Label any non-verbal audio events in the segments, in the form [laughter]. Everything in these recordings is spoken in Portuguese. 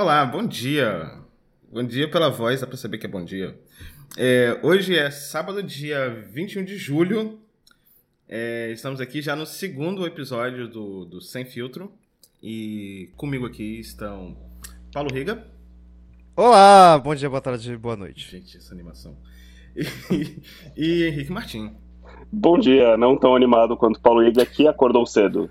Olá, bom dia. Bom dia pela voz, dá pra saber que é bom dia. É, hoje é sábado, dia 21 de julho. É, estamos aqui já no segundo episódio do, do Sem Filtro. E comigo aqui estão Paulo Riga. Olá, bom dia, boa tarde, boa noite. Gente, essa animação. E, e Henrique Martim. Bom dia, não tão animado quanto Paulo Riga aqui, acordou cedo.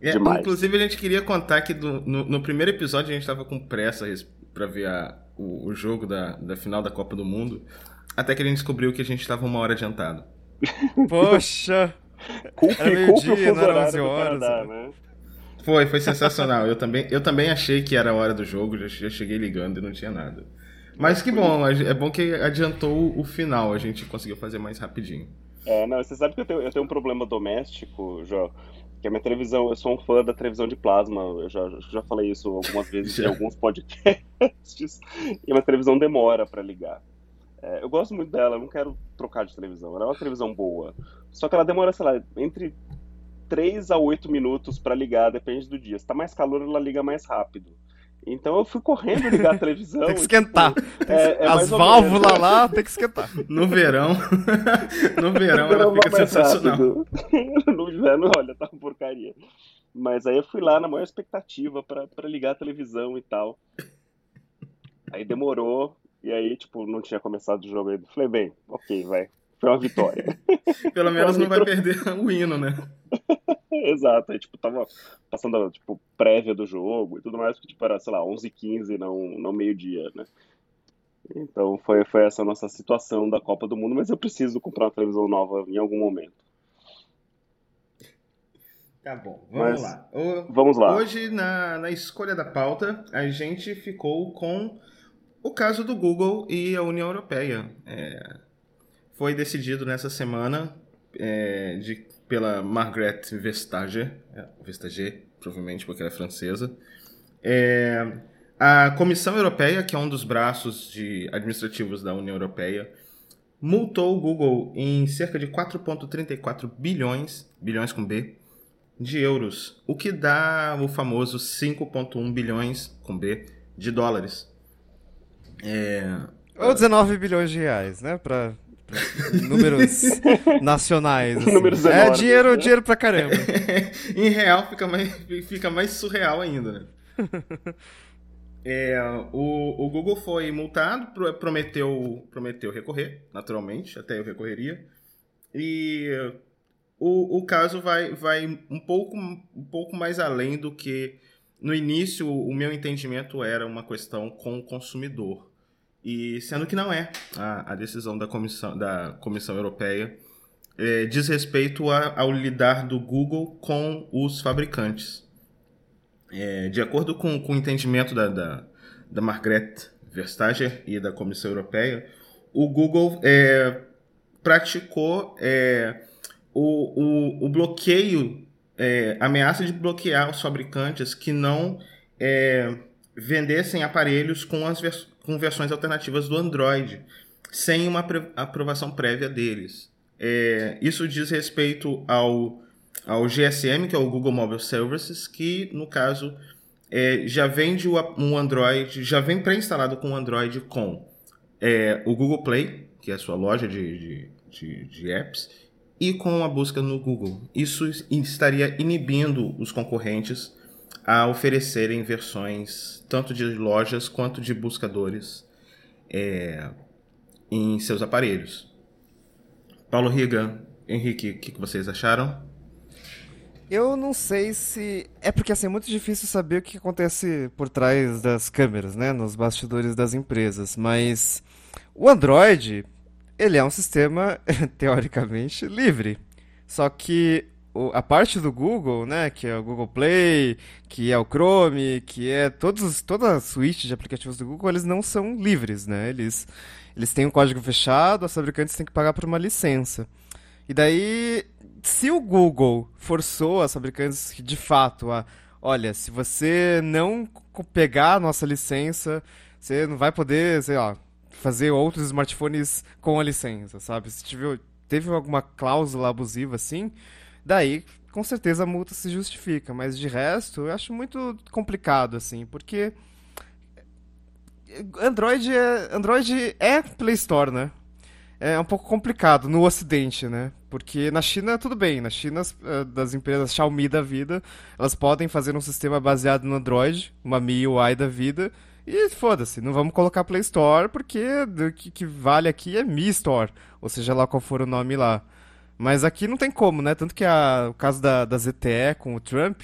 É, inclusive, a gente queria contar que do, no, no, primeiro episódio a gente estava com pressa para ver a, o, o, jogo da, da final da Copa do Mundo, até que a gente descobriu que a gente estava uma hora adiantado. [laughs] Poxa! culpe, era culpe dia, o fuso horário horas, Canadá, né? Foi, foi sensacional. eu, também, eu também achei que era a hora do jogo, já, já cheguei ligando e não tinha nada. Mas que bom, é bom que adiantou o final, a gente conseguiu fazer mais rapidinho. É, não, você sabe que eu tenho, eu tenho um problema doméstico, João que a minha televisão, eu sou um fã da televisão de plasma, eu já, já falei isso algumas vezes em alguns podcasts, e a minha televisão demora para ligar. É, eu gosto muito dela, eu não quero trocar de televisão, ela é uma televisão boa, só que ela demora, sei lá, entre 3 a 8 minutos para ligar, depende do dia. Se tá mais calor, ela liga mais rápido. Então eu fui correndo ligar a televisão. tem que esquentar. E, tipo, é, é As válvulas lá tem que esquentar. No verão. [laughs] no verão ela fica sensacional. [laughs] no inverno, olha, tá uma porcaria. Mas aí eu fui lá na maior expectativa para ligar a televisão e tal. Aí demorou, e aí, tipo, não tinha começado o jogo ainda. Falei, bem, ok, vai. Foi uma vitória. [laughs] Pelo menos não vai perder o [laughs] hino, né? [laughs] Exato, aí, tipo, tava passando, tipo, prévia do jogo e tudo mais, que, tipo, era, sei lá, 11h15, não, não meio-dia, né? Então foi, foi essa nossa situação da Copa do Mundo, mas eu preciso comprar uma televisão nova em algum momento. Tá bom, vamos mas, lá. O, vamos lá. Hoje, na, na escolha da pauta, a gente ficou com o caso do Google e a União Europeia. É, foi decidido nessa semana é, de pela Margaret Vestager, é, Vestager, provavelmente porque ela é francesa. É, a Comissão Europeia, que é um dos braços de administrativos da União Europeia, multou o Google em cerca de 4,34 bilhões, bilhões com B, de euros, o que dá o famoso 5,1 bilhões com B de dólares. É, Ou 19 bilhões de reais, né? Pra [laughs] números nacionais. Assim. Números é enormes, dinheiro, né? dinheiro pra caramba. [laughs] em real fica mais, fica mais surreal ainda, né? [laughs] É, o, o Google foi multado, prometeu, prometeu recorrer, naturalmente, até eu recorreria. E o, o caso vai, vai um, pouco, um pouco mais além do que no início o meu entendimento era uma questão com o consumidor. E sendo que não é a, a decisão da Comissão, da Comissão Europeia é, diz respeito a, ao lidar do Google com os fabricantes. É, de acordo com, com o entendimento da, da, da Margrethe Vestager e da Comissão Europeia, o Google é, praticou é, o, o, o, bloqueio, é, ameaça de bloquear os fabricantes que não é, vendessem aparelhos com as versões com versões alternativas do Android, sem uma aprovação prévia deles. É, isso diz respeito ao, ao GSM, que é o Google Mobile Services, que no caso é, já vende um Android, já vem pré-instalado com o Android com é, o Google Play, que é a sua loja de, de, de, de apps, e com a busca no Google. Isso estaria inibindo os concorrentes a oferecerem versões tanto de lojas quanto de buscadores é, em seus aparelhos. Paulo Riga, Henrique, o que, que vocês acharam? Eu não sei se. É porque assim, é muito difícil saber o que acontece por trás das câmeras, né? Nos bastidores das empresas. Mas o Android, ele é um sistema, [laughs] teoricamente, livre. Só que a parte do Google, né, que é o Google Play, que é o Chrome, que é todos, toda a suíte de aplicativos do Google, eles não são livres, né? Eles, eles têm um código fechado, os fabricantes têm que pagar por uma licença. E daí, se o Google forçou as fabricantes de fato a, olha, se você não pegar a nossa licença, você não vai poder, sei lá, fazer outros smartphones com a licença, sabe? Se tiver, teve alguma cláusula abusiva assim, Daí, com certeza a multa se justifica, mas de resto eu acho muito complicado, assim, porque Android é, Android é Play Store, né? É um pouco complicado no Ocidente, né? Porque na China tudo bem, na China eh, das empresas Xiaomi da vida, elas podem fazer um sistema baseado no Android, uma MIUI da vida, e foda-se, não vamos colocar Play Store porque o que, que, vale aqui é Mi Store, ou seja lá qual for o nome lá. Mas aqui não tem como, né? Tanto que a, o caso da, da ZTE com o Trump,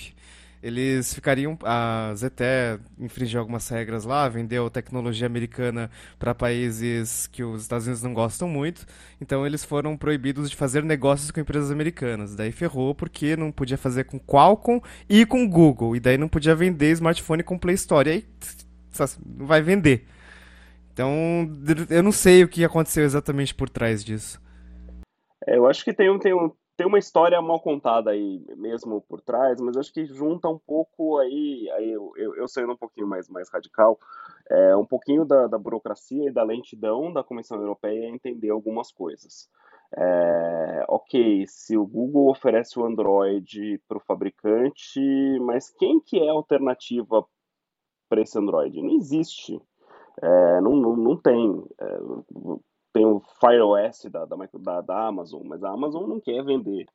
eles ficariam. A ZTE infringiu algumas regras lá, vendeu tecnologia americana para países que os Estados Unidos não gostam muito, então eles foram proibidos de fazer negócios com empresas americanas. Daí ferrou porque não podia fazer com Qualcomm e com Google, e daí não podia vender smartphone com Play Store. E aí não vai vender. Então, eu não sei o que aconteceu exatamente por trás disso. É, eu acho que tem, um, tem, um, tem uma história mal contada aí mesmo por trás, mas acho que junta um pouco aí, aí eu, eu, eu sendo um pouquinho mais, mais radical, é, um pouquinho da, da burocracia e da lentidão da Comissão Europeia em entender algumas coisas. É, ok, se o Google oferece o Android para o fabricante, mas quem que é a alternativa para esse Android? Não existe. É, não, não, não tem. É, tem o Fire OS da, da, da, Amazon, mas a Amazon não quer vender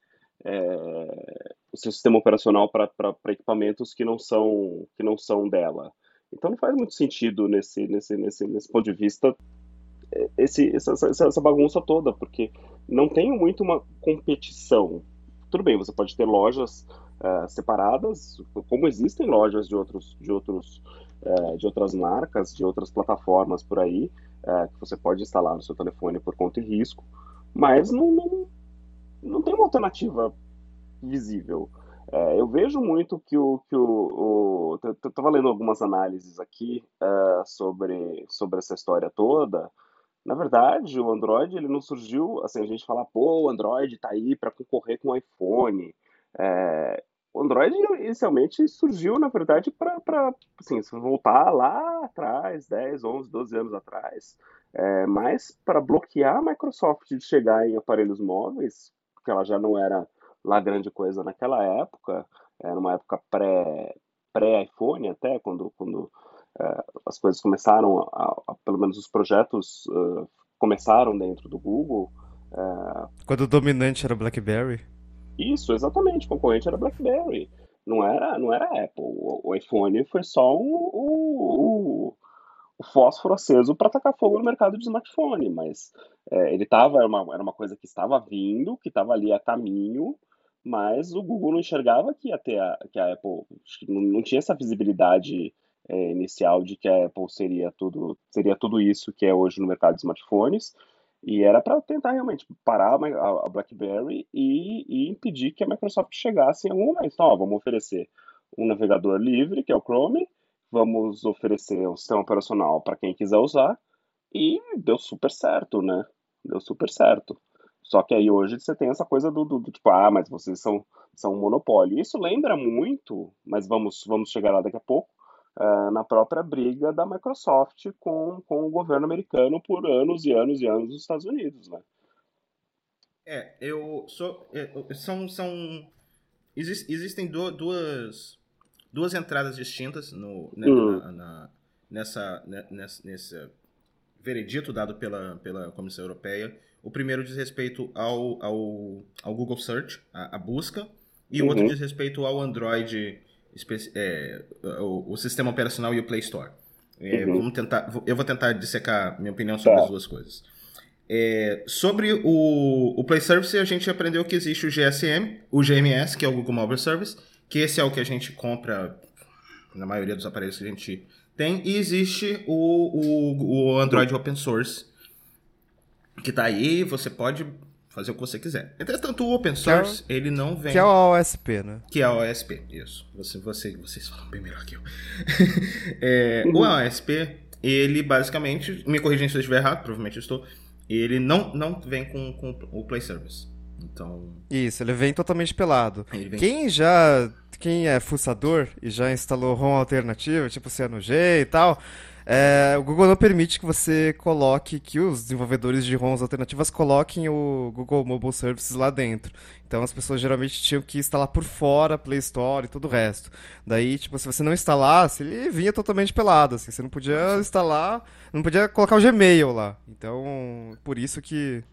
é, o seu sistema operacional para equipamentos que não são que não são dela. Então não faz muito sentido nesse nesse nesse, nesse ponto de vista é, esse, essa, essa bagunça toda, porque não tem muito uma competição. Tudo bem, você pode ter lojas uh, separadas, como existem lojas de outros de outros uh, de outras marcas, de outras plataformas por aí, é, que você pode instalar no seu telefone por conta e risco, mas não, não, não tem uma alternativa visível. É, eu vejo muito que o. Que o, o estava lendo algumas análises aqui é, sobre, sobre essa história toda. Na verdade, o Android ele não surgiu. Assim, a gente fala, pô, o Android está aí para concorrer com o iPhone. É, o Android inicialmente surgiu, na verdade, para, assim, se voltar lá atrás, 10, 11, 12 anos atrás, é, mas para bloquear a Microsoft de chegar em aparelhos móveis, porque ela já não era lá grande coisa naquela época, era uma época pré, pré-iPhone até, quando, quando é, as coisas começaram, a, a, pelo menos os projetos uh, começaram dentro do Google. Uh, quando o dominante era BlackBerry? Isso, exatamente. O concorrente era BlackBerry. Não era, não era Apple. O, iPhone foi só o, o, o fósforo aceso para atacar fogo no mercado de smartphone. Mas é, ele estava, era uma, era uma coisa que estava vindo, que estava ali a caminho, mas o Google não enxergava que, ia ter a, que a Apple não, não tinha essa visibilidade é, inicial de que a Apple seria tudo, seria tudo isso que é hoje no mercado de smartphones. E era para tentar realmente parar a, BlackBerry e, e, impedir que a Microsoft chegasse em algum momento. Então, ó, vamos oferecer um navegador livre, que é o Chrome, vamos oferecer um sistema operacional para quem quiser usar, e deu super certo, né? Deu super certo. Só que aí hoje você tem essa coisa do, do, do tipo, ah, mas vocês são, são um monopólio. Isso lembra muito, mas vamos, vamos chegar lá daqui a pouco, uh, na própria briga da Microsoft com, com o governo americano por anos e anos e anos nos Estados Unidos, né? É, eu sou. É, são. são exist, existem duas, duas entradas distintas no, né, uhum. na, na, nessa, né, nessa, nesse veredito dado pela, pela Comissão Europeia. O primeiro diz respeito ao, ao, ao Google Search, a, a busca, e uhum. o outro uhum. diz respeito ao Android é, o, o, sistema operacional e o Play Store. É, uhum. vamos tentar, eu vou tentar dissecar minha opinião sobre tá. as duas coisas. É, sobre o, o Play Service, a gente aprendeu que existe o GSM, o GMS, que é o Google Mobile Service, que esse é o que a gente compra na maioria dos aparelhos que a gente tem, e existe o, o, o Android Open Source, que está aí, você pode fazer o que você quiser. Entretanto, o open é source, é ele não vem. Que é o OSP, né? Que é o OSP, isso. Você, você, vocês falam bem melhor que eu. [laughs] é, uhum. O OSP, ele basicamente, me corrigem se eu estiver errado, provavelmente eu estou, ele não, não vem com, com o Play Service. Então. Isso, ele vem totalmente pelado. Vem... Quem já. Quem é fuçador e já instalou ROM alternativo, tipo CNG e tal, é, o Google não permite que você coloque, que os desenvolvedores de ROMs alternativas coloquem o Google Mobile Services lá dentro. Então as pessoas geralmente tinham que instalar por fora, Play Store e tudo o resto. Daí, tipo, se você não instalasse, ele vinha totalmente pelado, assim, você não podia instalar, não podia colocar o Gmail lá. Então, por isso que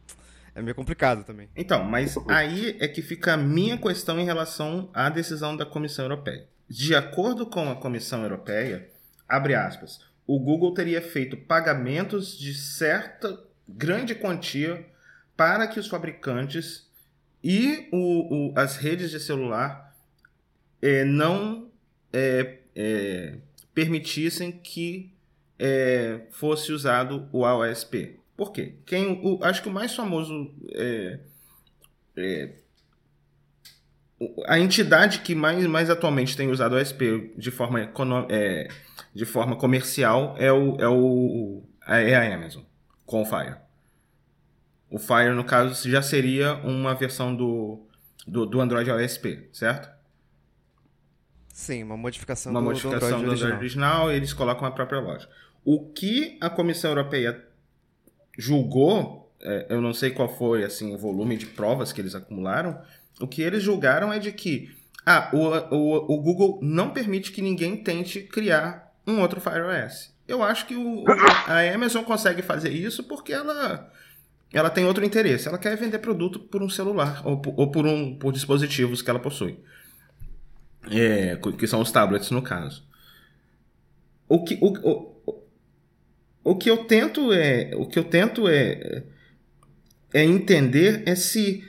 é meio complicado também. Então, mas aí é que fica a minha questão em relação à decisão da Comissão Europeia. De acordo com a Comissão Europeia, abre aspas, o Google teria feito pagamentos de certa grande quantia para que os fabricantes e o, o, as redes de celular é, não é, é, permitissem que é, fosse usado o AOSP. Por quê? Quem, o, acho que o mais famoso é, é, a entidade que mais, mais atualmente tem usado o ASP de forma, é, de forma comercial é, o, é, o, é a Amazon, com o Fire. O Fire, no caso, já seria uma versão do, do, do Android ASP, certo? Sim, uma modificação, uma do, modificação do Android, do original. Android original. Eles colocam a própria loja. O que a Comissão Europeia julgou, é, eu não sei qual foi assim o volume de provas que eles acumularam, o que eles julgaram é de que ah, o, o, o Google não permite que ninguém tente criar um outro Fire OS. Eu acho que o, a Amazon consegue fazer isso porque ela, ela tem outro interesse. Ela quer vender produto por um celular ou, ou por, um, por dispositivos que ela possui. É, que são os tablets, no caso. O que, o, o, o que eu tento é o que eu tento é, é entender é se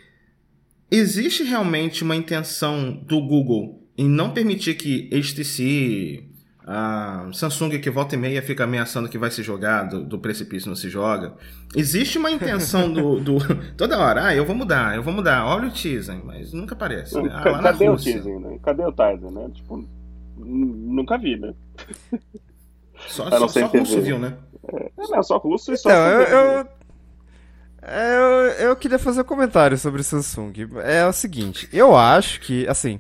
existe realmente uma intenção do Google em não permitir que HTC, a Samsung que volta e meia fica ameaçando que vai se jogar do, do precipício não se joga. Existe uma intenção do, do, [laughs] toda hora, ah, eu vou mudar, eu vou mudar. Olha o Tizen, mas nunca aparece. Né? Ah, Cadê o Tizen, né? Cadê o Tizen, né? Tipo, nunca vi, né? Só, só, só russo viu, né? É, não, só russo e só. Então, eu, eu, eu, eu queria fazer um comentário sobre Samsung. É o seguinte, eu acho que, assim,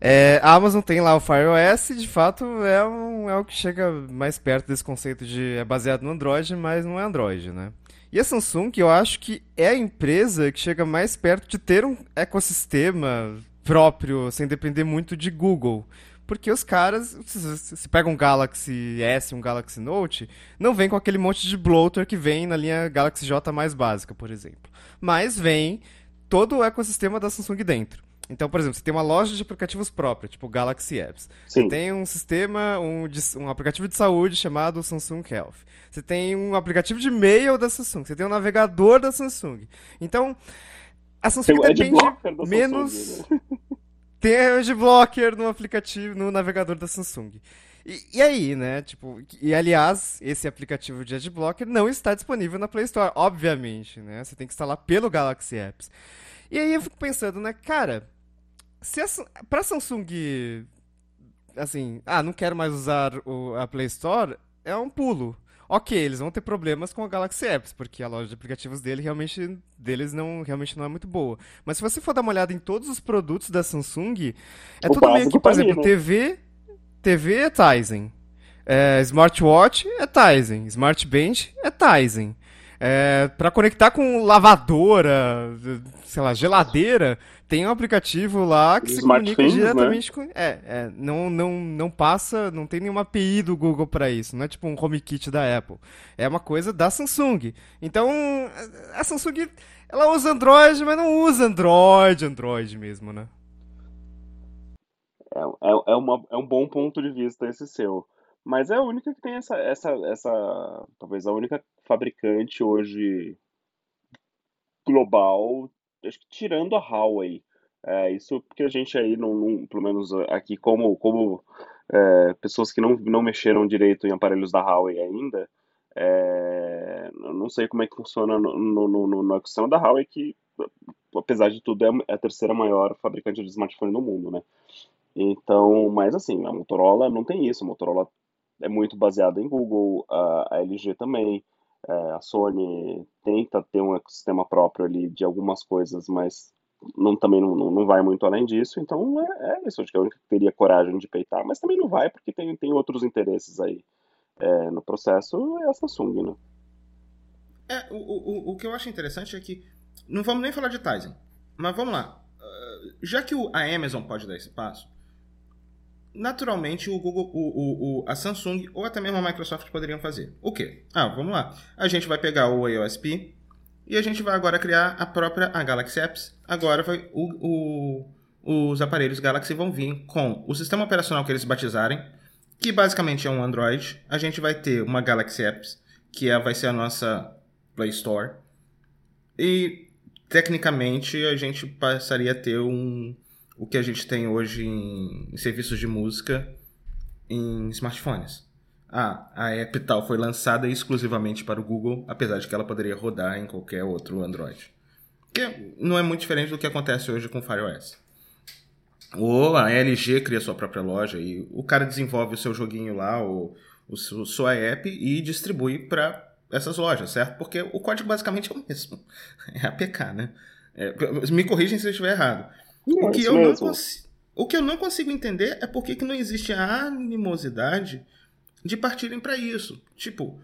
é, a Amazon tem lá o Fire OS e de fato é, um, é o que chega mais perto desse conceito de é baseado no Android, mas não é Android, né? E a Samsung, eu acho que é a empresa que chega mais perto de ter um ecossistema próprio, sem depender muito de Google. Porque os caras, se, se pega um Galaxy S, um Galaxy Note, não vem com aquele monte de bloater que vem na linha Galaxy J mais básica, por exemplo. Mas vem todo o ecossistema da Samsung dentro. Então, por exemplo, você tem uma loja de aplicativos própria, tipo Galaxy Apps. Sim. Você tem um sistema, um, um, aplicativo de saúde chamado Samsung Health. Você tem um aplicativo de e-mail da Samsung. Você tem um navegador da Samsung. Então, a Samsung depende menos. Samsung, né? [laughs] tem adblocker no aplicativo, no navegador da Samsung. E, e, aí, né? Tipo, e aliás, esse aplicativo de adblocker não está disponível na Play Store, obviamente, né? Você tem que instalar pelo Galaxy Apps. E aí eu fico pensando, né, cara, se a, pra Samsung, assim, ah, não quero mais usar o, a Play Store, é um pulo. Ok, eles vão ter problemas com a Galaxy Apps, porque a loja de aplicativos dele realmente, deles não, realmente não é muito boa. Mas se você for dar uma olhada em todos os produtos da Samsung, é o tudo meio que, por exemplo, TV, TV é Tizen. É, smartwatch é Tizen. Smart Band é Tizen. É, para conectar com lavadora, sei lá, geladeira, tem um aplicativo lá que se comunica things, né? diretamente né? com. É, é, não, não, não passa, não tem nenhuma API do Google para isso, não é tipo um HomeKit da Apple. É uma coisa da Samsung. Então, a Samsung, ela usa Android, mas não usa Android, Android mesmo, né? É, é, é, uma, é um bom ponto de vista esse seu. Mas é a única que tem essa, essa, essa talvez a única fabricante hoje global, acho que tirando a Huawei. É, isso porque a gente aí, não, não pelo menos aqui, como, como é, pessoas que não, não mexeram direito em aparelhos da Huawei ainda, é, não sei como é que funciona no, no, no, no ecossistema da Huawei, que apesar de tudo é a terceira maior fabricante de smartphone no mundo, né? Então, mas assim, a Motorola não tem isso, a Motorola é muito baseada em Google, a, a LG também. É, a Sony tenta ter um ecossistema próprio ali de algumas coisas, mas não, também não, não vai muito além disso. Então é, é isso. Acho que a única que teria coragem de peitar, mas também não vai porque tem, tem outros interesses aí é, no processo. É a Samsung, né? É, o, o, o que eu acho interessante é que não vamos nem falar de Tizen, mas vamos lá. Uh, já que a Amazon pode dar esse passo, naturalmente o Google, o, o, a Samsung ou até mesmo a Microsoft poderiam fazer. O quê? Ah, vamos lá. A gente vai pegar o AOSP e a gente vai agora criar a própria a Galaxy Apps. Agora vai, o, o, os aparelhos Galaxy vão vir com o sistema operacional que eles batizarem, que basicamente é um Android. A gente vai ter uma Galaxy Apps, que é, vai ser a nossa Play Store. E tecnicamente a gente passaria a ter um o que a gente tem hoje em, em serviços de música em smartphones. Ah, a app tal foi lançada exclusivamente para o Google, apesar de que ela poderia rodar em qualquer outro Android. Que não é muito diferente do que acontece hoje com o Fire OS. Ou a LG cria sua própria loja e o cara desenvolve o seu joguinho lá, o, o sua app e distribui para essas lojas, certo? Porque o código basicamente é o mesmo. [laughs] É APK, né? É, me corrigem se eu estiver errado. Não, o, que eu não consigo, o que eu não consigo entender é por que, que não existe a animosidade de partirem para isso. Tipo,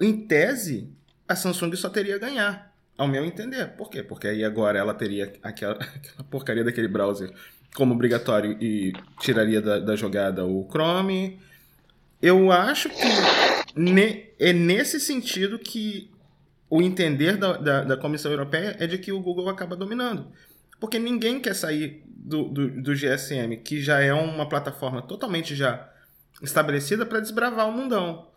em tese, a Samsung só teria a ganhar, ao meu entender. Por quê? Porque aí agora ela teria aquela, [laughs] aquela porcaria daquele browser como obrigatório e tiraria da, da jogada o Chrome. Eu acho que ne, é nesse sentido que o entender da, da, da Comissão Europeia é de que o Google acaba dominando. Porque ninguém quer sair do, do, do GSM, que já é uma plataforma totalmente já estabelecida, para desbravar o mundão.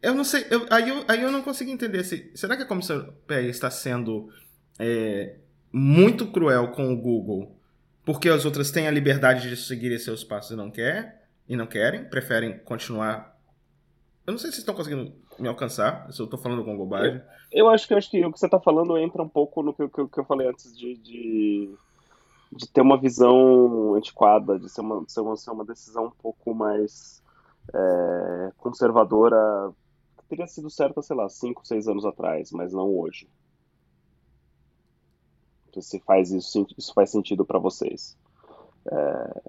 Eu não sei, eu, aí, eu, aí eu não consigo entender se. Será que a Comissão Europeia está sendo é, muito cruel com o Google porque as outras têm a liberdade de seguir seus passos e não quer e não querem, preferem continuar. Eu não sei se estão conseguindo me alcançar, se eu estou falando com bobagem. Eu, eu, acho que, eu acho que o que você está falando entra um pouco no que, que, que eu falei antes de, de, de, ter uma visão antiquada, de ser uma, ser uma, ser uma decisão um pouco mais é, conservadora, teria sido certa, sei lá, 5, 6 anos atrás, mas não hoje. Se faz isso, isso faz sentido para vocês. É,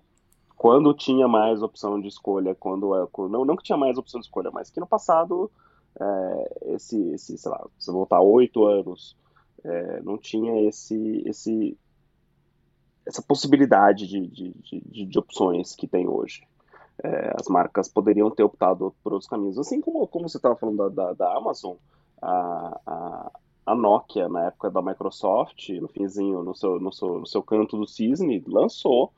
quando tinha mais opção de escolha, quando não, não que tinha mais opção de escolha, mas que no passado é, esse, esse, sei lá, se voltar oito anos, é, não tinha esse, esse, essa possibilidade de, de, de, de opções que tem hoje. É, as marcas poderiam ter optado por outros caminhos. Assim como, como você estava falando da, da, da Amazon, a, a, a, Nokia, na época da Microsoft, no finzinho, no seu, no seu, no seu canto do cisne, lançou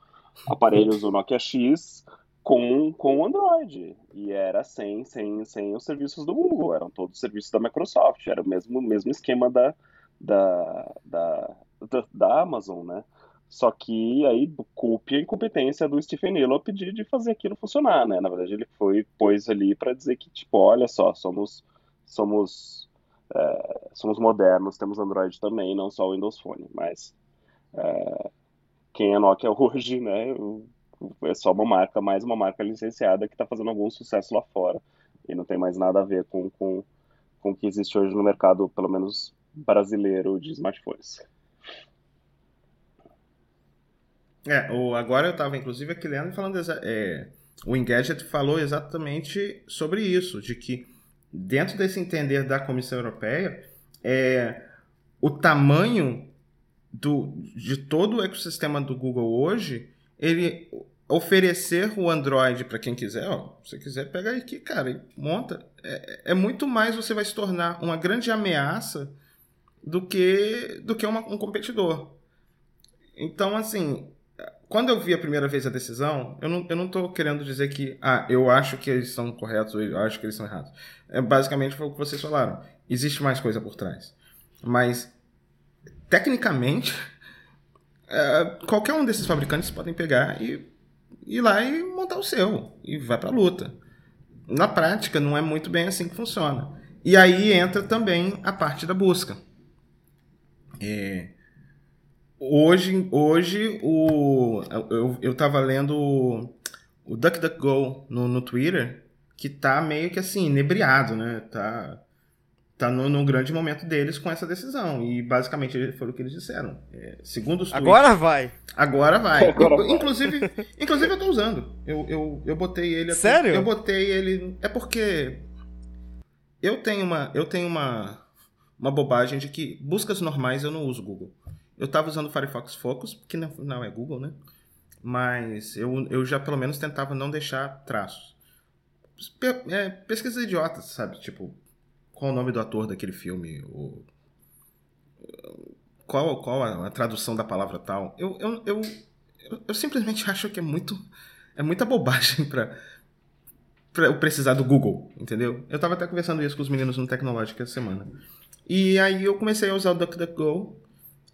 aparelhos do Nokia X com, com Android. E era sem, sem, sem os serviços do Google, eram todos os serviços da Microsoft, era o mesmo, mesmo esquema da, da, da, da, da Amazon, né? Só que aí culpe a incompetência do Stephen Elop de, de fazer aquilo funcionar, né? Na verdade, ele foi pôs ali para dizer que, tipo, olha só, somos somos é, somos modernos, temos Android também, não só o Windows Phone, mas é, quem é Nokia hoje, né? É só uma marca, mais uma marca licenciada que está fazendo algum sucesso lá fora e não tem mais nada a ver com, com, com o que existe hoje no mercado, pelo menos brasileiro, de smartphones. É, o, agora eu estava inclusive aqui lendo falando. É, o Engadget falou exatamente sobre isso, de que dentro desse entender da Comissão Europeia, é, o tamanho do, de todo o ecossistema do Google hoje, ele oferecer o Android para quem quiser, ó, se você quiser pega aqui, cara, e monta. É, é, muito mais você vai se tornar uma grande ameaça do que do que uma, um competidor. Então, assim, quando eu vi a primeira vez a decisão, eu não, eu não tô querendo dizer que, ah, eu acho que eles são corretos ou eu acho que eles são errados. É, basicamente foi o que vocês falaram. Existe mais coisa por trás. Mas tecnicamente, é, qualquer um desses fabricantes podem pegar e ir lá e montar o seu e vai para luta. Na prática, não é muito bem assim que funciona. E aí entra também a parte da busca. É, hoje, hoje o, eu estava lendo o, o DuckDuckGo no, no Twitter que tá meio que assim, inebriado, né? Tá, tá no, no grande momento deles com essa decisão. E basicamente foi o que eles disseram. É, segundo os tweets, Agora vai! Agora vai. [laughs] Agora vai. Inclusive, inclusive eu tô usando. Eu, eu, eu botei ele. Aqui, Sério? Eu botei ele. É porque eu tenho uma. Eu tenho uma. Uma bobagem de que buscas normais eu não uso Google. Eu tava usando o Firefox Focus, que não, não é Google, né? Mas eu, eu já pelo menos tentava não deixar traços. Pe é, pesquisas idiotas, sabe? Tipo, qual o nome do ator daquele filme? O... Qual, qual a, a, tradução da palavra tal? Eu, eu, eu, eu, simplesmente [laughs] acho que é muito. É muita bobagem pra eu precisar do Google, entendeu? Eu tava até conversando isso com os meninos no Tecnológica essa semana. E aí eu comecei a usar o DuckDuckGo.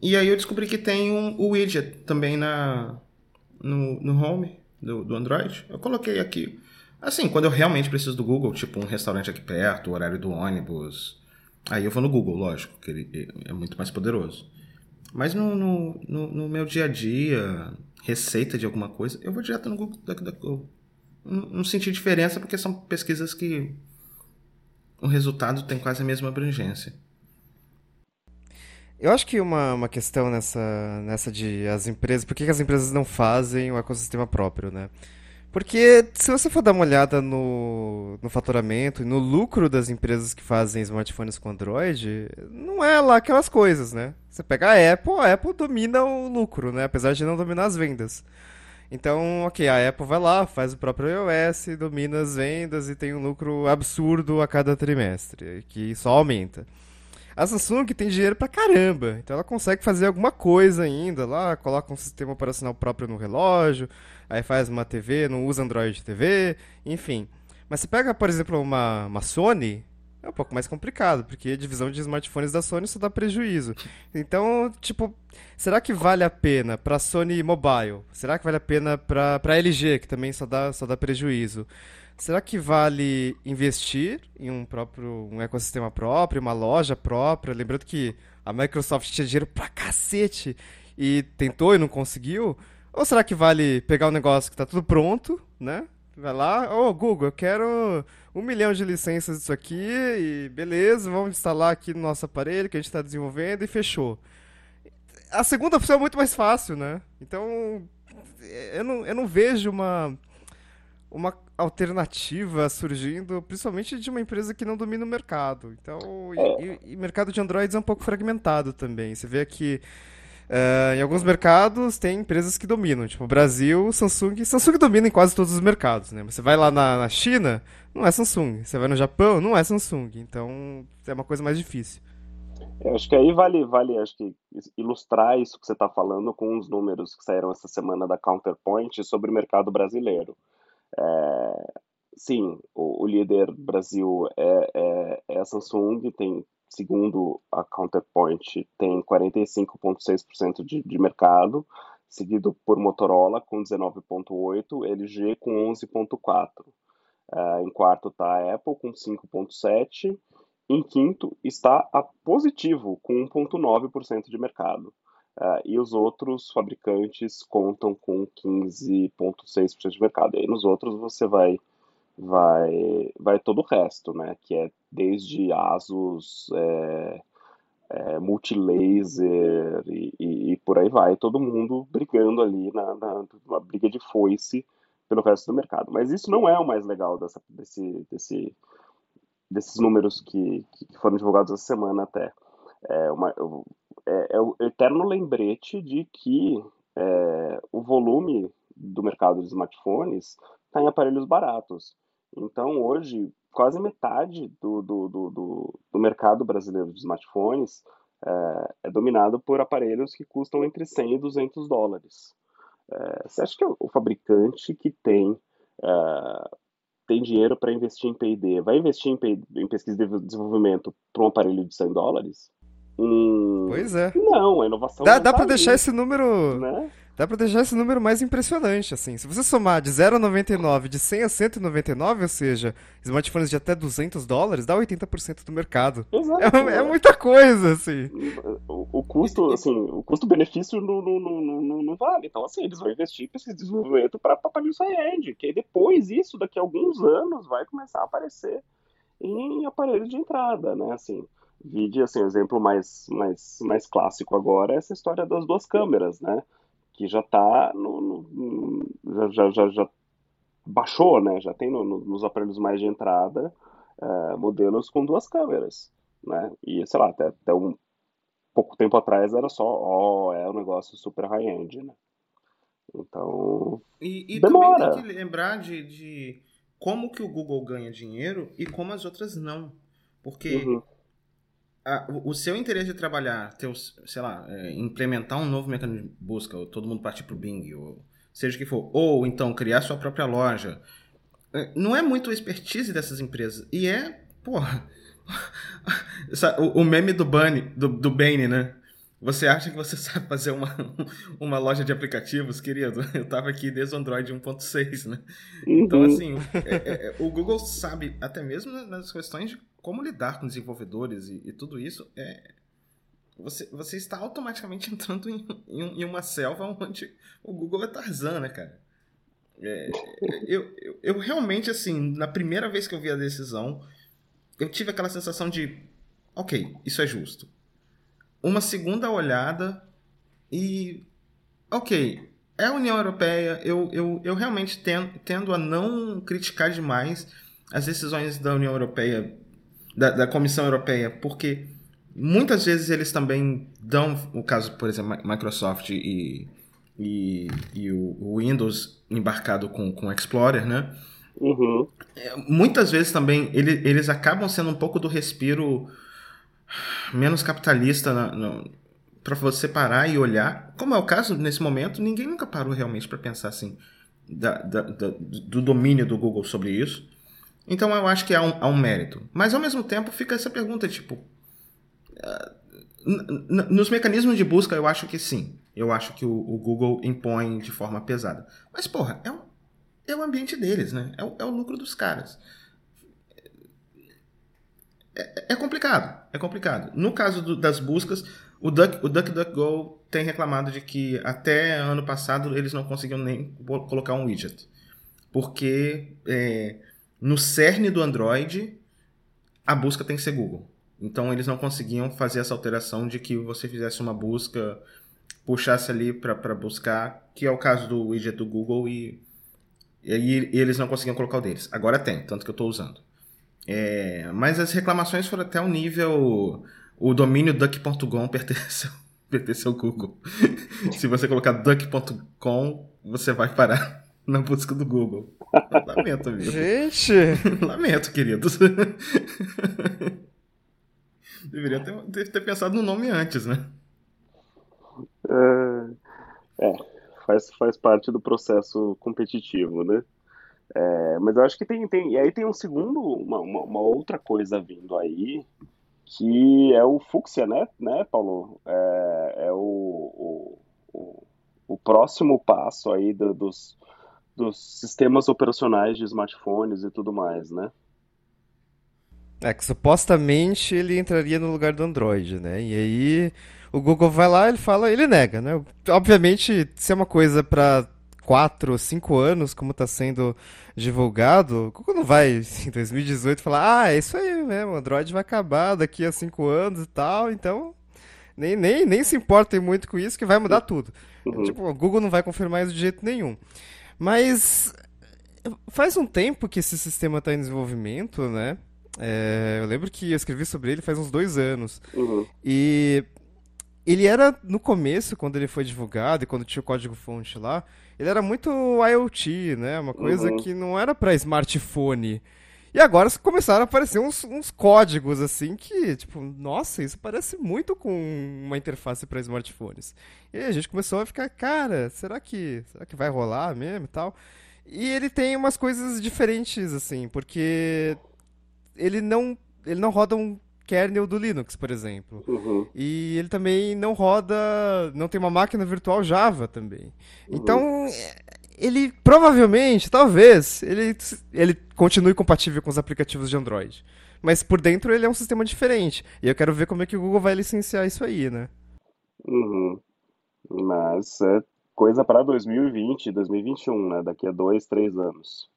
E aí eu descobri que tem um, o widget também na, no, no Home do, do Android. Eu coloquei aqui Assim, quando eu realmente preciso do Google, tipo um restaurante aqui perto, o horário do ônibus, aí eu vou no Google, lógico, que ele é muito mais poderoso. Mas no, no, no, no meu dia a dia, receita de alguma coisa, eu vou direto no Google. Não, senti diferença porque são pesquisas que o resultado tem quase a mesma abrangência. Eu acho que uma, uma questão nessa, nessa de as empresas, por que, que as empresas não fazem o ecossistema próprio, né? Porque se você for dar uma olhada no, no faturamento e no lucro das empresas que fazem smartphones com Android, não é lá aquelas coisas, né? Você pega a Apple, a Apple domina o lucro, né? Apesar de não dominar as vendas. Então, ok, a Apple vai lá, faz o próprio iOS, domina as vendas e tem um lucro absurdo a cada trimestre, que só aumenta. A Samsung tem dinheiro pra caramba, então ela consegue fazer alguma coisa ainda lá, coloca um sistema operacional próprio no relógio, aí faz uma TV, não usa Android TV, enfim. Mas se pega, por exemplo, uma, uma Sony, é um pouco mais complicado, porque a divisão de smartphones da Sony só dá prejuízo. Então, tipo, será que vale a pena para Sony Mobile? Será que vale a pena para LG, que também só dá, só dá prejuízo? Será que vale investir em um próprio um ecossistema próprio, uma loja própria? Lembrando que a Microsoft tinha dinheiro pra cacete e tentou e não conseguiu. Ou será que vale pegar um negócio que tá tudo pronto, né? Vai lá, ô oh, Google, eu quero um milhão de licenças disso aqui e beleza, vamos instalar aqui no nosso aparelho que a gente está desenvolvendo e fechou. A segunda opção é muito mais fácil, né? Então, eu não, eu não vejo uma uma alternativa surgindo, principalmente de uma empresa que não domina o mercado. Então, é. e, e mercado de Androids é um pouco fragmentado também. Você vê que uh, em alguns mercados tem empresas que dominam, tipo Brasil, Samsung. Samsung domina em quase todos os mercados, né? Você vai lá na, na China, não é Samsung. Você vai no Japão, não é Samsung. Então, é uma coisa mais difícil. Eu acho que aí vale, vale acho que ilustrar isso que você está falando com os números que saíram essa semana da Counterpoint sobre o mercado brasileiro. É, sim, o, o, líder Brasil é, é, é, a Samsung, tem, segundo a Counterpoint, tem 45,6% de, de mercado, seguido por Motorola com 19,8%, LG com 11,4%. É, em quarto está a Apple com 5,7%. Em quinto está a Positivo com 1,9% de mercado. Uh, e os outros fabricantes contam com 15,6% de mercado. E aí nos outros você vai vai vai todo o resto, né? Que é desde Asus, é, é, Multilaser e, e, e, por aí vai, todo mundo brigando ali na, na, na, briga de foice pelo resto do mercado. Mas isso não é o mais legal dessa, desse, desse, desses números que, que foram divulgados essa semana até. É uma, é o eterno lembrete de que é, o volume do mercado de smartphones está em aparelhos baratos. Então, hoje, quase metade do, do, do, do mercado brasileiro de smartphones é, é, dominado por aparelhos que custam entre 100 e 200 dólares. É, você acha que o fabricante que tem, é, tem dinheiro para investir em P&D vai investir em, em pesquisa e desenvolvimento para um aparelho de 100 dólares? Hum, pois é. Não, a inovação. Dá, dá tá para deixar esse número. Né? dá pra deixar esse número mais impressionante, assim. Se você somar de 0 a 99, de 100 a 199, ou seja, smartphones de até 200 dólares, dá 80% do mercado. Exato. É, é, muita coisa, assim. O, o custo, assim, o custo-benefício não, não, não, não, não, vale. Então, assim, eles vão investir para esse desenvolvimento para aparelhos high-end, que aí depois isso, daqui a alguns anos, vai começar a aparecer em aparelhos de entrada, né, assim. Vide, assim, o exemplo mais, mais, mais clássico agora é essa história das duas câmeras, né? Que já está no, no, já, já, já, baixou, né? Já tem no, nos aparelhos mais de entrada é, modelos com duas câmeras, né? E, sei lá, até, até um pouco tempo atrás era só, ó, oh, é um negócio super high-end, né? Então, e, e demora. também tem que lembrar de, de como que o Google ganha dinheiro e como as outras não. Porque uhum a, o seu interesse de trabalhar, teu, sei lá, é, implementar um novo mecanismo de busca, ou todo mundo partir para o Bing, ou seja o que for, ou então criar sua própria loja, é, não é muito a expertise dessas empresas. E é, porra, [laughs] o, o, meme do Bunny, do, do Bane, né? Você acha que você [laughs] sabe fazer uma, uma loja de aplicativos, querido? [laughs] Eu tava aqui desde o Android 1.6, né? Então, uhum. assim, é, é, é, o Google sabe, até mesmo nas questões de como lidar com desenvolvedores e, e tudo isso, é, você, você está automaticamente [laughs] entrando em, em, em, uma selva onde o Google é Tarzan, né, cara? É, eu, eu, eu, realmente, assim, na primeira vez que eu vi a decisão, eu tive aquela sensação de, ok, isso é justo. Uma segunda olhada e, ok, é a União Europeia, eu, eu, eu realmente tendo, tendo a não criticar demais as decisões da União Europeia da, da Comissão Europeia, porque muitas vezes eles também dão, o caso, por exemplo, Microsoft e, e, e o, Windows embarcado com, com o Explorer, né? Uhum. É, muitas vezes também ele, eles acabam sendo um pouco do respiro menos capitalista para você parar e olhar. Como é o caso nesse momento, ninguém nunca parou realmente para pensar assim da, da, da, do domínio do Google sobre isso. Então eu acho que há um, há um mérito. Mas ao mesmo tempo fica essa pergunta, tipo. Uh, nos mecanismos de busca, eu acho que sim. Eu acho que o, o Google impõe de forma pesada. Mas, porra, é o, é o ambiente deles, né? É o, é o lucro dos caras. É, é, complicado, é complicado. No caso do, das buscas, o, Duck, o DuckDuckGo tem reclamado de que até ano passado eles não conseguiam nem colocar um widget. Porque é, no cerne do Android, a busca tem que ser Google. Então eles não conseguiam fazer essa alteração de que você fizesse uma busca, puxasse ali para buscar, que é o caso do widget do Google e, e, e eles não conseguiam colocar o deles. Agora tem, tanto que eu estou usando. É, mas as reclamações foram até o nível. O domínio duck.com [laughs] pertence, ao Google. [laughs] Se você colocar duck.com, você vai parar na busca do Google. Lamento, amigo. Gente! [laughs] Lamento, queridos. Deveria ter, ter, pensado no nome antes, né? É, é, faz, faz parte do processo competitivo, né? É, mas eu acho que tem, tem. E aí tem um segundo, uma, uma, uma, outra coisa vindo aí, que é o Fuxia, né, né Paulo? É, é o, o, o, próximo passo aí do, dos, dos sistemas operacionais de smartphones e tudo mais, né? É que supostamente ele entraria no lugar do Android, né? E aí o Google vai lá, ele fala, ele nega, né? Obviamente, se é uma coisa para quatro, cinco anos, como está sendo divulgado, o Google não vai [laughs] em 2018 falar, ah, é isso aí mesmo, o Android vai acabar daqui a cinco anos e tal, então nem, nem, nem se importem muito com isso que vai mudar tudo. Uhum. Tipo, o Google não vai confirmar isso de jeito nenhum. Mas faz um tempo que esse sistema está em desenvolvimento, né? É, eu lembro que eu escrevi sobre ele faz uns dois anos. Uhum. E ele era, no começo, quando ele foi divulgado e quando tinha o código-fonte lá, ele era muito IoT, né? Uma coisa uhum. que não era para smartphone. E agora começaram a aparecer uns, uns, códigos assim que, tipo, nossa, isso parece muito com uma interface para smartphones. E a gente começou a ficar, cara, será que, será que vai rolar mesmo e tal? E ele tem umas coisas diferentes assim, porque ele não ele não roda um kernel do Linux, por exemplo. Uhum. E ele também não roda, não tem uma máquina virtual Java também. Uhum. Então, ele provavelmente, talvez, ele, ele continue compatível com os aplicativos de Android. Mas por dentro ele é um sistema diferente. E eu quero ver como é que o Google vai licenciar isso aí, né? Uhum. Mas é coisa para 2020, 2021, né? Daqui a dois, três anos.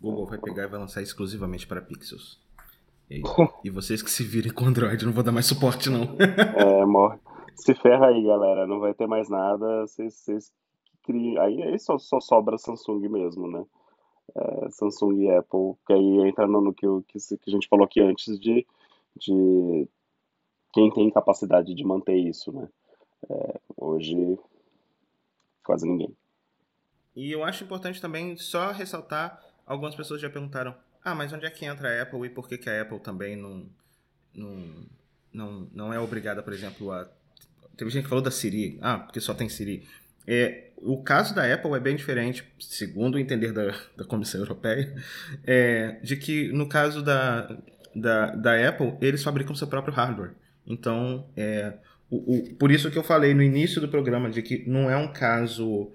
Google vai pegar e vai lançar exclusivamente para Pixels. [laughs] E, e vocês que se virem com Android, não vou dar mais suporte, não. É, morre. Se ferra aí, galera. Não vai ter mais nada. Vocês, vocês criam. Aí, aí só, só sobra Samsung mesmo, né? É, Samsung e Apple, que aí entra no que, que, que a gente falou aqui antes de, de quem tem capacidade de manter isso, né? É, hoje, quase ninguém. E eu acho importante também só ressaltar, algumas pessoas já perguntaram, ah, mas onde é que entra a Apple e por que, que a Apple também não, não, não, não é obrigada, por exemplo, a... Teve gente que falou da Siri, ah, porque só tem Siri. É, o caso da Apple é bem diferente, segundo o entender da, da Comissão Europeia, é, de que no caso da, da, da Apple, eles fabricam seu próprio hardware. Então, é, o, o, por isso que eu falei no início do programa de que não é um caso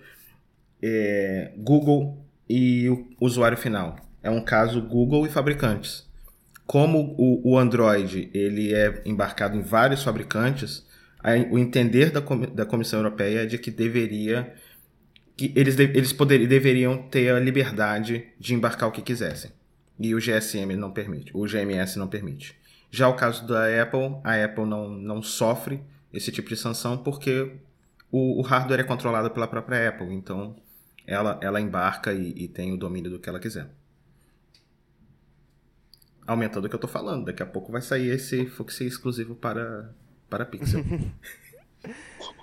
é, Google e o usuário final. É um caso Google e fabricantes. Como o, o Android ele é embarcado em vários fabricantes, o entender da, da Comissão Europeia é de que deveria que eles, eles poder, deveriam ter a liberdade de embarcar o que quisessem. E o GSM não permite, o GMS não permite. Já o caso da Apple, a Apple não, não sofre esse tipo de sanção porque o, o hardware é controlado pela própria Apple, então ela, ela embarca e, e tem o domínio do que ela quiser. Aumentando o que eu estou falando, daqui a pouco vai sair esse Fuxi exclusivo para para Pixel.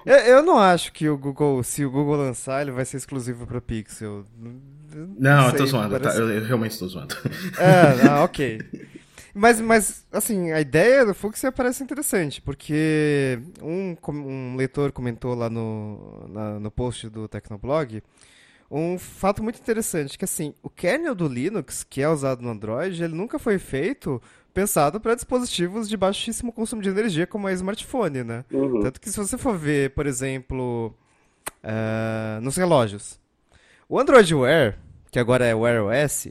eu, [laughs] eu, não acho que o Google, se o Google lançar, ele vai ser exclusivo para Pixel. Não, não sei, eu tô zoando, tá? parece... tá? eu, eu, realmente estou zoando. É, ah, ok. Mas, mas, assim, a ideia do Fuchsia parece interessante, porque um, um leitor comentou lá no, na, no post do Tecnoblog um fato muito interessante, que assim, o kernel do Linux, que é usado no Android, ele nunca foi feito pensado para dispositivos de baixíssimo consumo de energia, como é smartphone, né? Uhum. Tanto que se você for ver, por exemplo, uh, nos relógios, o Android Wear, que agora é Wear OS,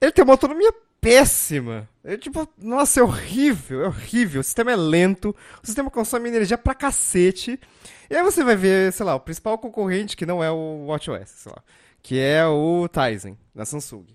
ele tem uma autonomia péssima. É tipo, nossa, é horrível, é horrível. O sistema é lento, o sistema consome energia pra cacete. E aí você vai ver, sei lá, o principal concorrente que não é o WatchOS, sei lá, que é o Tizen, da Samsung.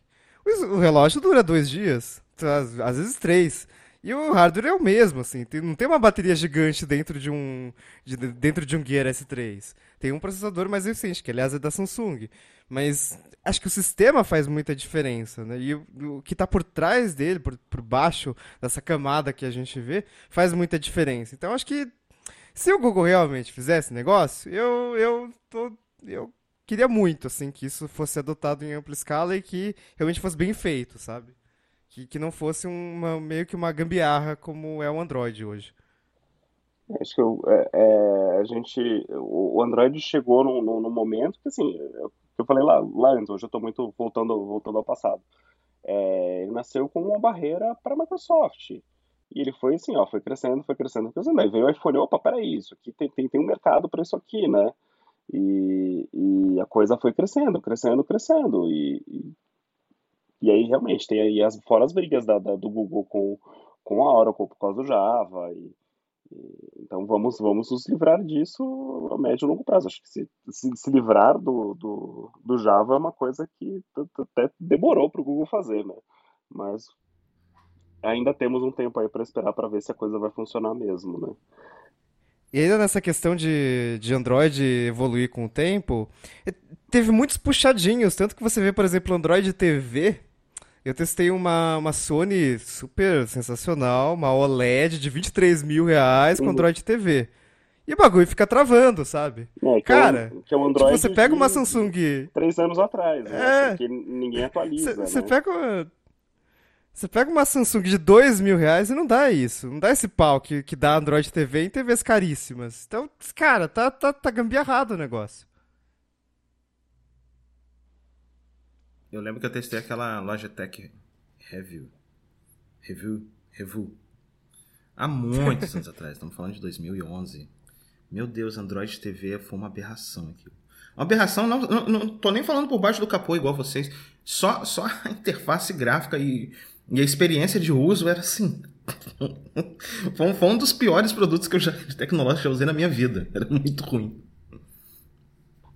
O relógio dura dois dias, às vezes três. E o hardware é o mesmo, assim, tem, não tem uma bateria gigante dentro de um de, dentro de um Gear S3. Tem um processador mais recente, que aliás é da Samsung. Mas acho que o sistema faz muita diferença, né? E o, o que está por trás dele, por, por baixo dessa camada que a gente vê, faz muita diferença. Então acho que se o Google realmente fizesse negócio, eu eu tô, eu queria muito assim que isso fosse adotado em ampla escala e que realmente fosse bem feito, sabe? Que, que não fosse uma, meio que uma gambiarra como é o Android hoje. Acho que eu, é, é, a gente. O Android chegou num, momento que, assim, eu, eu falei lá, lá antes, hoje eu estou muito voltando, voltando ao passado. É, ele nasceu com uma barreira para a Microsoft. E ele foi assim, ó, foi crescendo, foi crescendo, crescendo. Aí veio o iPhone, opa, peraí, isso aqui tem, tem, tem um mercado para isso aqui, né? E, e, a coisa foi crescendo, crescendo, crescendo. E, e e aí, realmente, tem aí as, fora as brigas da, da, do Google com, com a Oracle por causa do Java. E, e, então, vamos, vamos nos livrar disso a médio e longo prazo. Acho que se, se, se livrar do, do, do, Java é uma coisa que até demorou para o Google fazer, né? Mas ainda temos um tempo aí para esperar para ver se a coisa vai funcionar mesmo, né? E ainda nessa questão de, de Android evoluir com o tempo, teve muitos puxadinhos, tanto que você vê, por exemplo, Android TV, eu testei uma, uma Sony super sensacional, uma OLED de 23 mil reais com. Android TV. E o bagulho fica travando, sabe? É, que Cara, é um, é um tipo, você pega uma Samsung. Três anos atrás, né? É, que ninguém atualiza. Você né? pega. Você pega uma Samsung de 2 mil reais e não dá isso. Não dá esse pau que, que dá Android TV em TVs caríssimas. Então, cara, tá, tá, tá gambiarrado o negócio. Eu lembro que eu testei aquela Logitech Review. Review, Review. Há muitos anos [laughs] atrás, estamos falando de 2011. Meu Deus, Android TV foi uma aberração aqui. Uma aberração, não, não, não tô nem falando por baixo do capô igual vocês. Só, só a interface gráfica e, e a experiência de uso era assim. [laughs] foi, um, foi um dos piores produtos que eu já, que eu usei na minha vida. Era muito ruim.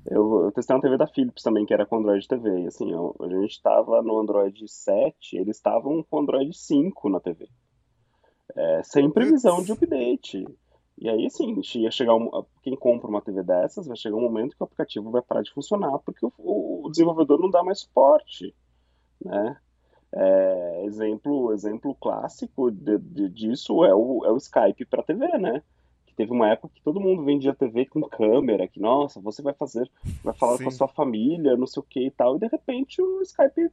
Eu, eu, testei uma TV da Philips também, que era com Android TV. E, assim, eu, a gente estava no Android 7, eles estavam com Android 5 na TV. É, sem previsão de update. E aí, assim, ia chegar um, quem compra uma TV dessas, vai chegar um momento que o aplicativo vai parar de funcionar porque o, o desenvolvedor não dá mais suporte, né? É, exemplo, exemplo clássico de, de, disso é o, é o Skype para TV, né? Que teve uma época que todo mundo vendia TV com câmera, que nossa, você vai fazer, vai falar Sim. com a sua família, não sei o que e tal, e de repente o Skype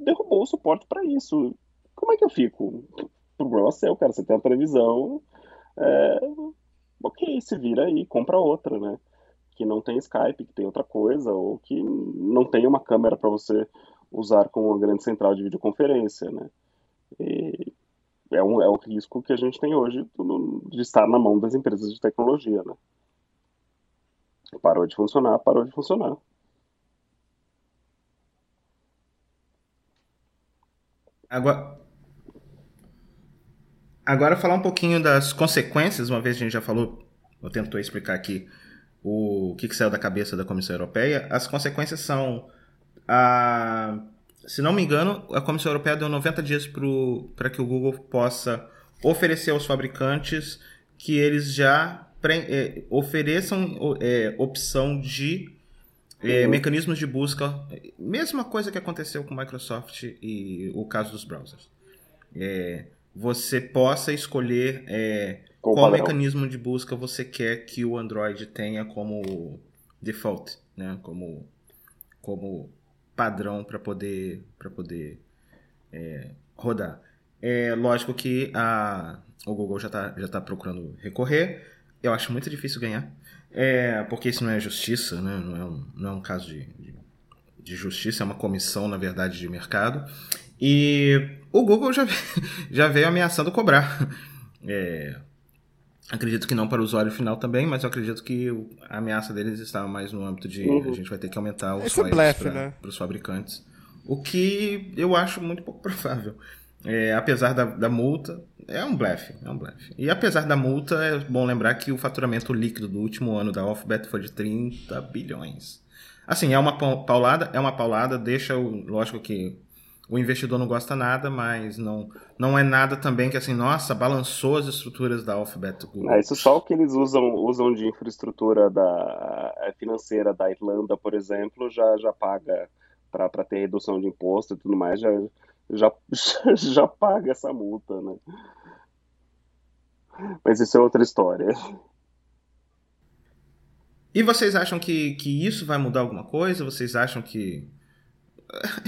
derrubou o suporte para isso. Como é que eu fico? O problema é seu, cara. Você tem uma televisão, é, ok, se vira aí, compra outra, né? Que não tem Skype, que tem outra coisa, ou que não tem uma câmera para você usar como uma grande central de videoconferência, né? E é um, é um risco que a gente tem hoje de estar na mão das empresas de tecnologia, né? Parou de funcionar, parou de funcionar. Agora, Agora falar um pouquinho das consequências, uma vez a gente já falou, eu tentou explicar aqui o que, que saiu da cabeça da Comissão Europeia. As consequências são a se não me engano, a Comissão Europeia deu 90 dias para que o Google possa oferecer aos fabricantes que eles já é, ofereçam é, opção de é, uhum. mecanismos de busca, mesma coisa que aconteceu com Microsoft e o caso dos browsers. É, você possa escolher é, qual mecanismo de busca você quer que o Android tenha como default, né? Como, como padrão para poder, pra poder é, rodar. É lógico que a, o Google já está já tá procurando recorrer. Eu acho muito difícil ganhar. É, porque isso não é justiça, né? não, é um, não é um caso de, de, de justiça, é uma comissão, na verdade, de mercado. E o Google já, [laughs] já veio ameaçando cobrar. É, acredito que não para o usuário final também, mas eu acredito que a ameaça deles está mais no âmbito de uhum. a gente vai ter que aumentar os é para né? os fabricantes. O que eu acho muito pouco [laughs] provável. É, apesar da, da, multa, é um blefe, é um blefe. E apesar da multa, é bom lembrar que o faturamento líquido do último ano da Alphabet foi de 30 bilhões. Assim, é uma paulada, é uma paulada, deixa o, lógico que o investidor não gosta nada, mas não, não é nada também que assim, nossa, balançou as estruturas da Alphabet Google. É, isso só o que eles usam, usam de infraestrutura da, é, financeira da Irlanda, por exemplo, já, já paga para ter redução de imposto e tudo mais, já, já, [laughs] já paga essa multa, né? Mas isso é outra história. E vocês acham que, que isso vai mudar alguma coisa? Vocês acham que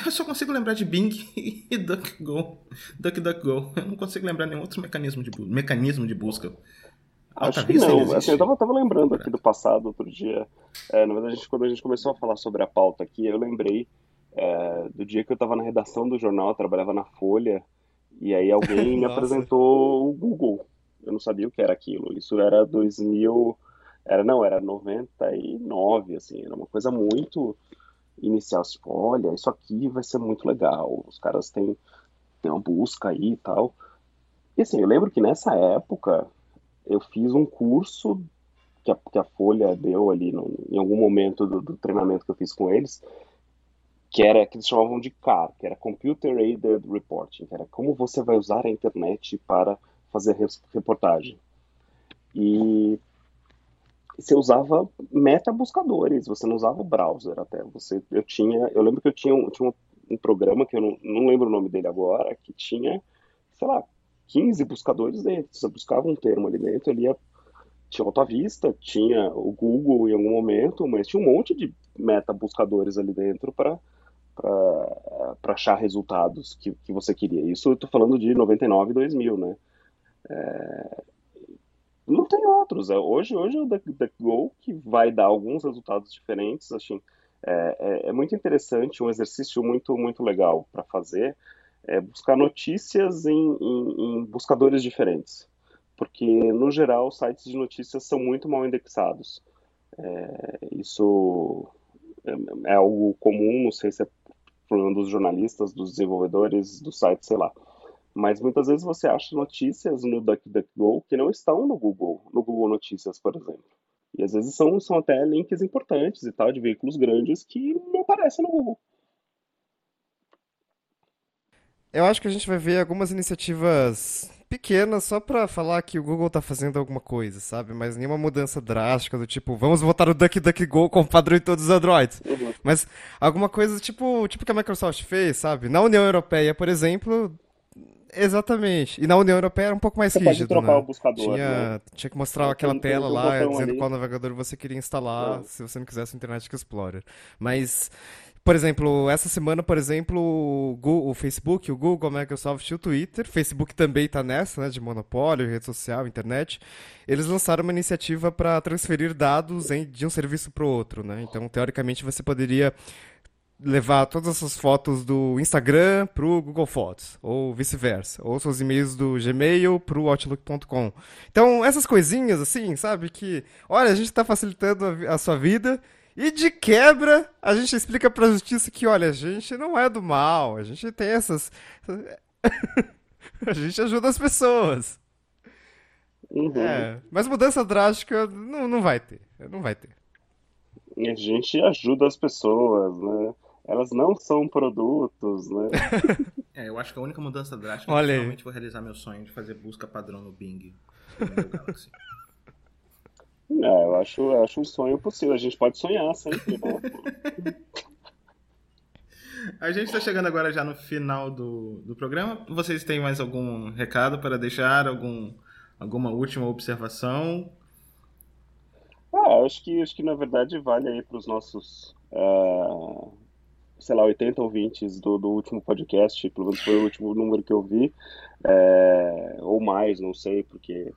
eu só consigo lembrar de Bing [laughs] e DuckGo. DuckDuckGo. Eu não consigo lembrar nenhum outro mecanismo de, mecanismo de busca. Acho que não. Assim, eu tava, tava lembrando aqui do passado outro dia. É, na verdade, quando a gente começou a falar sobre a pauta aqui, eu lembrei é, do dia que eu tava na redação do jornal, eu trabalhava na Folha, e aí alguém [laughs] me apresentou o Google. Eu não sabia o que era aquilo. Isso era 2000. Era, não, era 99, assim, era uma coisa muito inicial, assim, olha, isso aqui vai ser muito legal, os caras têm, têm uma busca aí e tal. E assim, eu lembro que nessa época eu fiz um curso que a, que a Folha deu ali no, em algum momento do, do, treinamento que eu fiz com eles, que era que eles chamavam de CAR, que era Computer Aided Reporting, que era como você vai usar a internet para fazer reportagem. E você usava metabuscadores, você não usava o browser até. Você, eu tinha, eu lembro que eu tinha um, tinha um, um programa que eu não, não lembro o nome dele agora, que tinha, sei lá, 15 buscadores dentro. Você buscava um termo ali dentro, ele ia tinha Alta Vista, tinha o Google em algum momento, mas tinha um monte de metabuscadores ali dentro para para achar resultados que, que você queria. Isso eu estou falando de 99 e 2000, né? É, não tem outros. É, hoje, hoje é o DuckDuckGo que vai dar alguns resultados diferentes. Assim, é, é, é muito interessante, um exercício muito, muito legal para fazer. é buscar notícias em, em, em buscadores diferentes. Porque, no geral, sites de notícias são muito mal indexados. É, isso é, é, algo comum, não sei se é problema dos jornalistas, dos desenvolvedores, do site, sei lá. Mas muitas vezes você acha notícias no DuckDuckGo que não estão no Google, no Google Notícias, por exemplo. E às vezes são, são até links importantes e tal, de veículos grandes que não aparecem no Google. Eu acho que a gente vai ver algumas iniciativas pequenas só para falar que o Google tá fazendo alguma coisa, sabe? Mas nenhuma mudança drástica do tipo, vamos botar o DuckDuckGo como padrão em todos os Androids. Uhum. Mas alguma coisa tipo, tipo que a Microsoft fez, sabe? Na União Europeia, por exemplo, Exatamente. E na União Europeia era um pouco mais você rígido, pode trocar né? o buscador, tinha, né? tinha que mostrar aquela tem, tela lá dizendo ali. qual navegador você queria instalar, é. se você não quisesse o Internet Explorer. Mas por exemplo, essa semana, por exemplo, o, Google, o, Facebook, o Google, a Microsoft e o Twitter, Facebook também está nessa, né, de monopólio, rede social, internet, eles lançaram uma iniciativa para transferir dados em, de um serviço para o outro, né? Então, teoricamente, você poderia levar todas as suas fotos do Instagram para o Google Fotos, ou vice-versa, ou seus e-mails do Gmail para o Outlook.com. Então, essas coisinhas assim, sabe, que, olha, a gente está facilitando a, a sua vida e de quebra, a gente explica pra justiça que, olha, a gente não é do mal, a gente tem essas. [laughs] a gente ajuda as pessoas. Uhum. É, mas mudança drástica não, não vai ter. Não vai ter. A gente ajuda as pessoas, né? Elas não são produtos, né? [laughs] é, eu acho que a única mudança drástica Olha é que realmente vou realizar meu sonho de fazer busca padrão no Bing. No Galaxy. É, eu acho, eu acho um sonho possível. A gente pode sonhar sempre. Né? A gente está chegando agora já no final do, do programa. Vocês têm mais algum recado para deixar? Algum, alguma última observação? Acho que, acho que na verdade vale aí para os nossos, uh, sei lá, 80 ouvintes do, do último podcast, pelo menos foi o último número que eu vi, é, ou mais, não sei, porque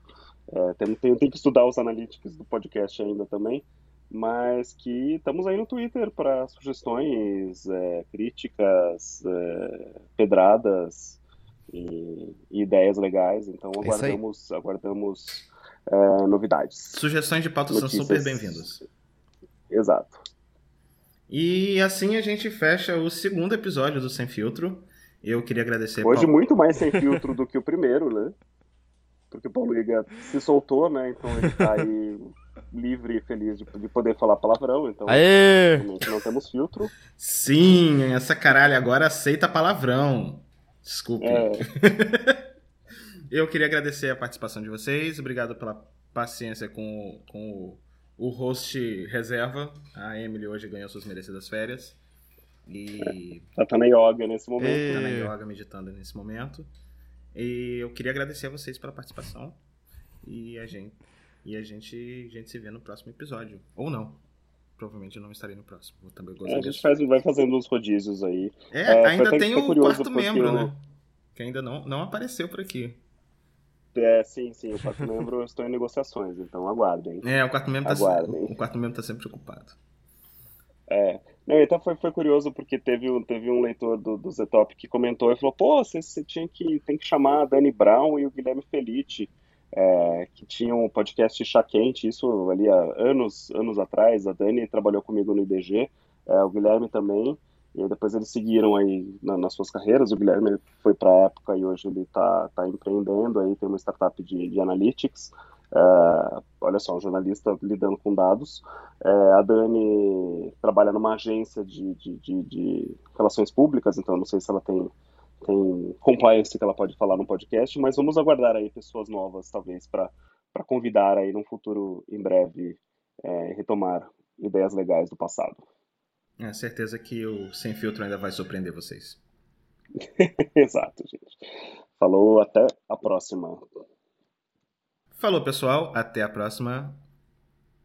é, tem, tem, tem, que estudar os analytics do podcast ainda também, mas que estamos aí no Twitter para sugestões, é, críticas, é, pedradas e, e, ideias legais. Então É aguardamos, é, novidades. Sugestões de pauta são super bem-vindas. Exato. E assim a gente fecha o segundo episódio do Sem Filtro. Eu queria agradecer. Hoje Paulo. muito mais sem filtro [laughs] do que o primeiro, né? porque o Paulo Iga se soltou, né? Então ele tá aí [laughs] livre e feliz de, de poder falar palavrão. Então, Aê! não temos filtro. Sim, essa caralho agora aceita palavrão. Desculpe. É. [laughs] Eu queria agradecer a participação de vocês. Obrigado pela paciência com, com o, o host reserva. A Emily hoje ganhou suas merecidas férias. E. Ela tá na yoga nesse momento. E- Tá na yoga meditando nesse momento. E eu queria agradecer a vocês pela participação. E a gente, e a gente, a gente se vê no próximo episódio. Ou não. Provavelmente eu não estarei no próximo. Eu também É, a gente faz, vai fazendo uns rodízios aí. É, É, ainda tem o quarto porque membro, eu- né? Que ainda não, não apareceu por aqui. É, sim, sim, o quarto membro eu estou em negociações, então aguardem. É, o quarto membro tá, Aguardem. o quarto membro tá sempre ocupado. É. Não, então foi, foi curioso porque teve, um- teve um leitor do, do Zetop que comentou e falou: pô, você, você tinha que, tem que chamar a Dani Brown e o Guilherme Felice, é, que tinham um podcast Chá Quente, isso ali há anos, anos atrás. A Dani trabalhou comigo no IDG, é, o Guilherme também. E aí depois eles seguiram aí na- nas suas carreiras. O Guilherme foi para a época e hoje ele está tá empreendendo aí, tem uma startup de, de analytics. É, olha só, um jornalista lidando com dados. É, a Dani trabalha numa agência de, de, de, de relações públicas, então não sei se ela tem, tem compliance que ela pode falar no podcast, mas vamos aguardar aí pessoas novas, talvez, para convidar aí num futuro em breve é, retomar ideias legais do passado. É certeza que o Sem Filtro ainda vai surpreender vocês. [laughs] Exato, gente. Falou, até a próxima. Falou, pessoal. Até a próxima.